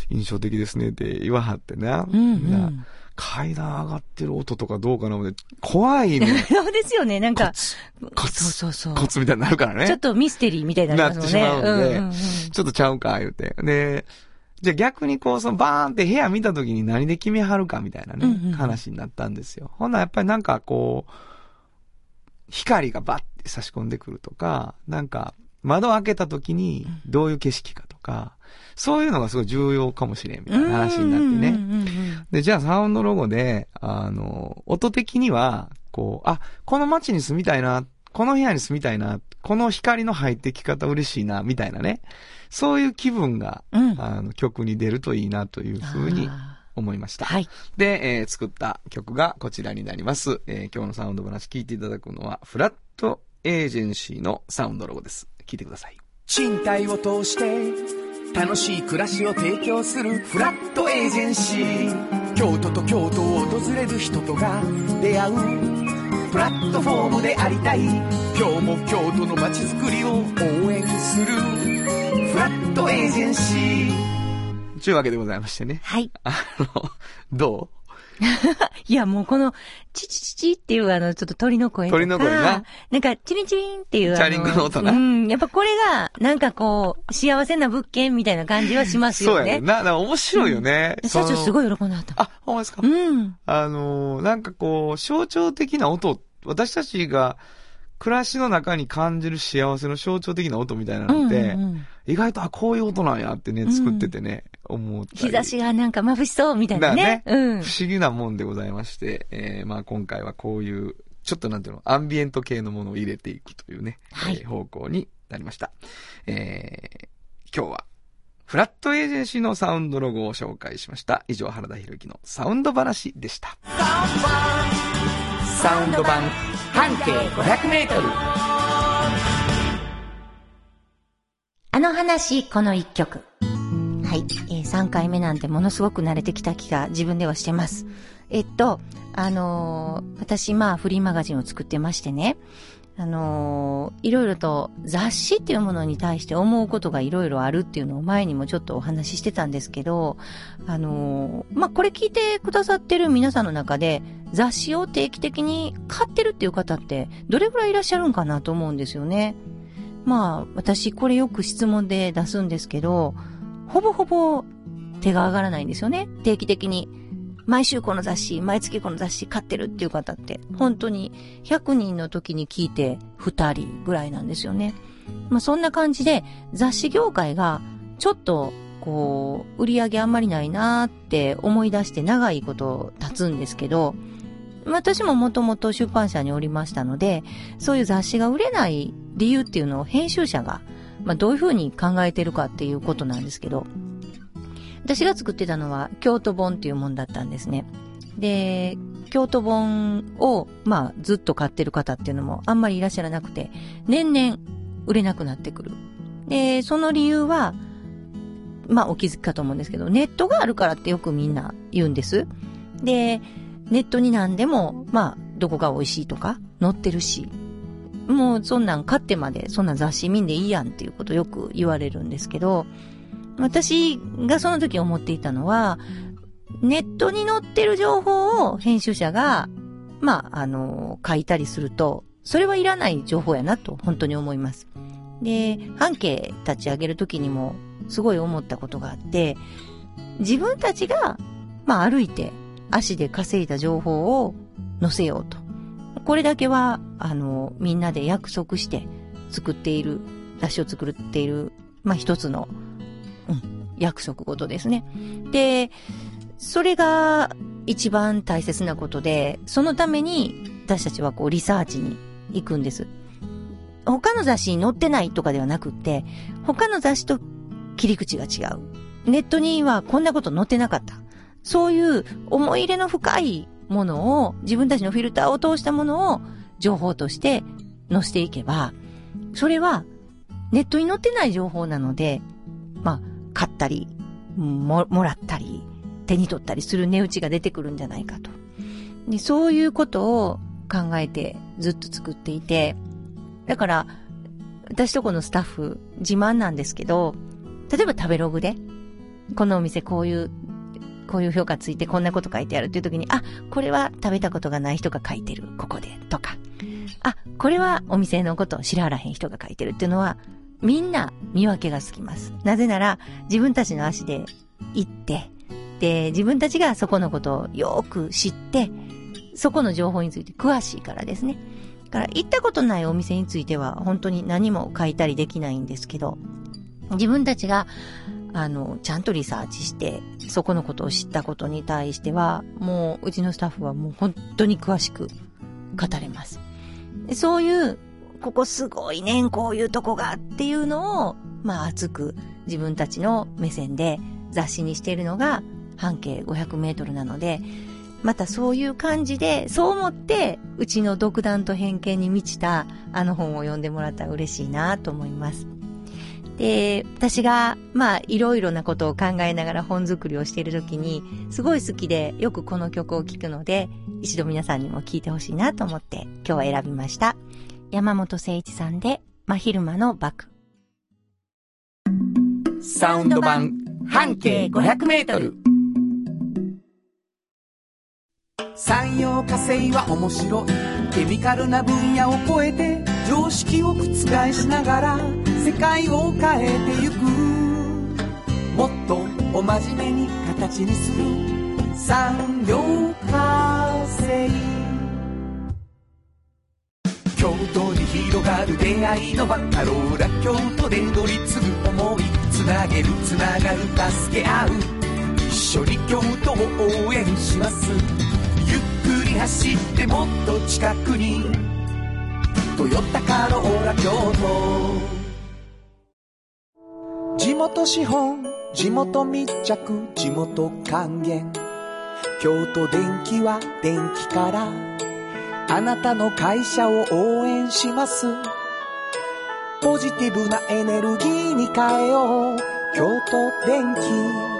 B: 印象的ですねって言わはってね。
C: うんう
B: みん階段上がってる音とかどうかな怖いね。
C: そうですよね。なんか、
B: コツ、
C: そうそうそう。
B: コツみたいになるからね。
C: ちょっとミステリーみたいになりますね。
B: なってしまうので
C: んんん
B: ちょっとちゃうか、言うて。で、じゃあ逆にこう、そのバーンって部屋見た時に何で決めはるかみたいなね、
C: うんうん
B: 話になったんですよ。ほんならやっぱりなんかこう、光がバッて差し込んでくるとか、なんか窓開けた時にどういう景色かとか、そういうのがすごい重要かもしれんみたいな話になってね。で、じゃあサウンドロゴで、あの、音的には、こう、あ、この街に住みたいな、この部屋に住みたいな、この光の入ってき方嬉しいな、みたいなね。そういう気分が、
C: うん
B: あの、曲に出るといいなというふうに
C: あ
B: 思いました。
C: ーはい。
B: で、えー作った曲がこちらになります。えー今日のサウンド話聞いていただくのは、フラットエージェンシーのサウンドロゴです。聞いてください。
D: 賃貸を通して楽しい暮らしを提供するフラットエージェンシー京都と京都を訪れる人とが出会うプラットフォームでありたい今日も京都の街づくりを応援するフラットエージェンシー
B: というわけでございましてね。
C: はい。
B: あの、ど
C: いや、もうこの、チチチチっていうあの、ちょっと鳥の声とか。
B: 鳥の声な？
C: なんか、チリンチリンっていうあの。
B: チャリングの音な？
C: うん。やっぱこれが、なんかこう、幸せな物件みたいな感じはしま
B: う
C: すよね。
B: そうやねんな。だから面白いよね。
C: 社長す
B: い。
C: ごい喜んではった。
B: あ、ほんまですか？
C: うん。
B: あのーなんかこう、象徴的な音、私たちが暮らしの中に感じる幸せの象徴的な音みたいなのって、
C: うんうん
B: 意外と、あ、こういう音なんやってね、
C: うん
B: 作っててね、思ったり。
C: 日差しがなんか眩しそうみたいなね。うん。
B: 不思議なもんでございまして、えー、まあ今回はこういう、ちょっとなんていうの、アンビエント系のものを入れていくというね、
C: はい
B: えー方向になりました。えー、今日は、フラットエージェンシーのサウンドロゴを紹介しました。以上、原田博之のサウンド話でした。
D: サウンド版半径500メートル
C: あの話、この一曲。はい。えー、3回目なんてものすごく慣れてきた気が自分ではしてます。えっと、あのー私、まあ、フリーマガジンを作ってましてね。あのーいろいろと雑誌っていうものに対して思うことがいろいろあるっていうのを前にもちょっとお話ししてたんですけど、あのーまあ、これ聞いてくださってる皆さんの中で雑誌を定期的に買ってるっていう方ってどれぐらいいらっしゃるんかなと思うんですよね。まあ、私これよく質問で出すんですけど、ほぼほぼ手が上がらないんですよね。定期的に。毎週この雑誌、毎月この雑誌買ってるっていう方って、本当に100人の時に聞いて2人ぐらいなんですよね。まあそんな感じで雑誌業界がちょっとこう、売り上げあんまりないなーって思い出して長いこと経つんですけど、私ももともと出版社におりましたので、そういう雑誌が売れない理由っていうのを編集者が、まあ、どういうふうに考えてるかっていうことなんですけど、私が作ってたのは京都本っていうもんだったんですね。で、京都本を、まあ、ずっと買ってる方っていうのもあんまりいらっしゃらなくて、年々売れなくなってくる。で、その理由は、まあ、お気づきかと思うんですけど、ネットがあるからってよくみんな言うんです。で、ネットに何でも、まあ、どこが美味しいとか載ってるし、もうそんなん買ってまで、そんな雑誌見んでいいやんっていうことよく言われるんですけど、私がその時思っていたのは、ネットに載ってる情報を編集者が、まあ、あの、書いたりすると、それはいらない情報やなと本当に思います。で、半径立ち上げる時にもすごい思ったことがあって、自分たちが、まあ歩いて足で稼いだ情報を載せようと。これだけは、あの、みんなで約束して作っている、雑誌を作っている、まあ一つの、うん、約束事ですね。で、それが一番大切なことで、そのために私たちはこうリサーチに行くんです。他の雑誌に載ってないとかではなくって、他の雑誌と切り口が違う。ネットにはこんなこと載ってなかった。そういう思い入れの深いものを、自分たちのフィルターを通したものを情報として載せていけば、それはネットに載ってない情報なので、買ったり、も、もらったり、手に取ったりする値打ちが出てくるんじゃないかと。で、そういうことを考えてずっと作っていて、だから、私とこのスタッフ、自慢なんですけど、例えば食べログで、このお店こういう、こういう評価ついてこんなこと書いてあるっていう時に、あ、これは食べたことがない人が書いてる、ここで、とか。あ、これはお店のことを知らはらへん人が書いてるっていうのは、みんな見分けがつきます。なぜなら、自分たちの足で行って、で、自分たちがそこのことをよく知って、そこの情報について詳しいからですね。だから、行ったことないお店については、本当に何も書いたりできないんですけど、自分たちが、あの、ちゃんとリサーチして、そこのことを知ったことに対しては、もう、うちのスタッフはもう本当に詳しく語れます。そういう、ここすごいねん、こういうとこがっていうのを、まあ熱く自分たちの目線で雑誌にしているのが半径500メートルなので、またそういう感じで、そう思って、うちの独断と偏見に満ちたあの本を読んでもらったら嬉しいなと思います。で、私が、まあ、いろいろなことを考えながら本作りをしているときに、すごい好きで、よくこの曲を聴くので、一度皆さんにも聴いてほしいなと思って、今日は選びました。山本誠一さんで、真昼間のバク。
D: サウンド版半径500メートル。産業化成は面白い。ケミカルな分野を超えて常識を覆しながら世界を変えてゆく。もっとお真面目に形にする。産業化成。京都に広がる出会いのバカローラ京都で乗り継ぐ思いつなげるつながる助け合う。一緒に京都を応援します。ゆっくり走ってもっと近くに「トヨタカローラ京都」地元資本地元密着地元還元。京都電気は電気からあなたの会社を応援します。ポジティブなエネルギーに変えよう。京都電気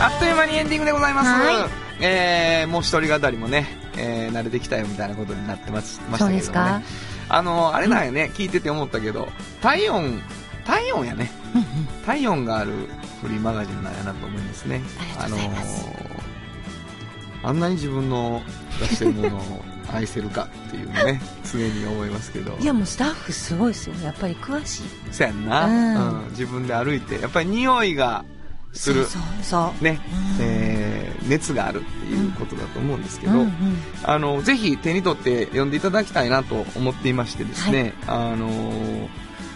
B: あっという間にエンディングでございます。
C: はい
B: えー、もう一人語りもね、えー、慣れてきたよみたいなことになってますました
C: そう
B: けどね
C: ですか？
B: あの、あれなんやね、聞いてて思ったけど、体温、体温やね。体温があるフリーマガジンなんやなと思いますね。
C: あ
B: のーあんなに自分の出してるものを愛せるかっていうね、常に思いますけど。
C: いやもうスタッフすごいですよ。やっぱり詳しい。
B: そうやんな、
C: うん
B: うん自分で歩いて、やっぱり匂いがする。
C: そうそうそう。
B: ね、
C: うん
B: えー熱があるっていうことだと思うんですけど、
C: うんうん
B: あの、ぜひ手に取って読んでいただきたいなと思っていましてですね、あのー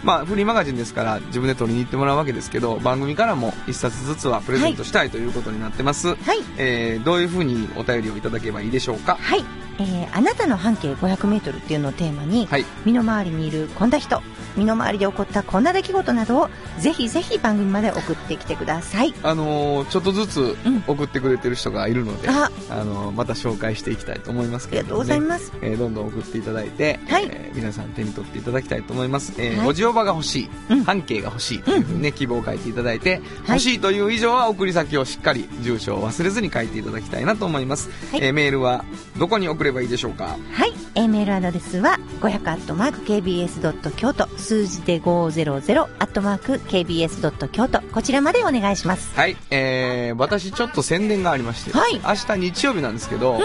B: まあ、フリーマガジンですから自分で取りに行ってもらうわけですけど、番組からも一冊ずつはプレゼントしたいということになってます。
C: はい。
B: えーどういうふうにお便りをいただけばいいでしょうか？
C: はい。えーあなたの半径500メートルっていうのをテーマに、
B: はい。
C: 身の回りにいるこんな人、身の回りで起こったこんな出来事などを、ぜひぜひ番組まで送ってきてください。
B: あのーちょっとずつ
C: うん
B: 送ってくれてる人がいるので、
C: あ、
B: あのーまた紹介していきたいと思います
C: ありがとうご。ざいます。
B: えーどんどん送っていただいて、
C: はい
B: えー皆さん手に取っていただきたいと思います。えー
C: はい
B: おじおばが欲しい、
C: うん
B: 半径が欲しいというふうにね、希望を書いていただいて、
C: はい
B: 欲しいという以上は送り先をしっかり住所を忘れずに書いていただきたいなと思います。
C: はい
B: えーメールはどこに送ればいいでしょうか？
C: はい。えーメールアドレスは、500アットマーク KBS 京都、数字で500アットマーク KBS ドット京都、こちらまでお願いします。
B: はい、えー、私ちょっと宣伝がありまして、
C: はい
B: 明日日曜日なんですけど、
C: うん。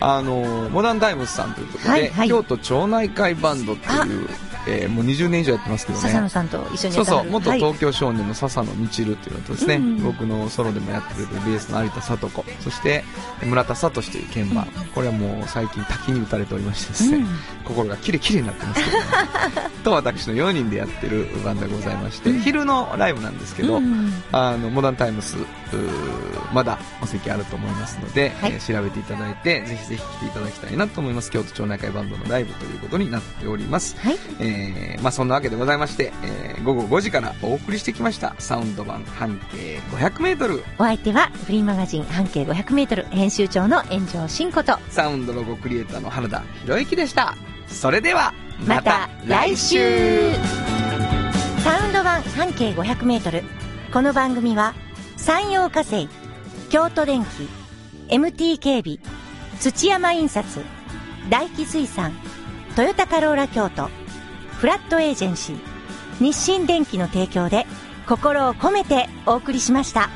B: あのモダンタイムスさんということで、
C: はいはい
B: 京都町内会バンドっていう、えーもう20年以上やってますけどね。
C: 笹野さんと一緒に
B: そうそう、元
C: はい。
B: 東京少年の笹野みちるっていうのとですね、
C: うん
B: 僕のソロでもやってくれてるベースの有田聡子、そして村田聡という鍵盤、これはもう最近滝に打たれておりましてですね、
C: うん。
B: 心がキレキレになってますけど、ね、と私の4人でやってるバンドがございまして、昼のライブなんですけど、
C: うん
B: あの、モダンタイムス、まだお席あると思いますので、
C: はい。
B: えー調べていただいて、ぜひぜひ来ていただきたいなと思います。京都町内会バンドのライブということになっております。
C: はい。
B: えーまあそんなわけでございまして、えー午後5時からお送りしてきました、サウンド版半径500メートル、
C: お相手は、フリーマガジン半径500メートル編集長の炎上真子と、
B: サウンドロゴクリエイターの原田博之でした。それでは、
C: また来週サウンド版半径500メートル。この番組は、山陽火星、京都電機、MT 警備、土山印刷、大気水産、トヨタカローラ京都、フラットエージェンシー、日清電機の提供で、心を込めてお送りしました。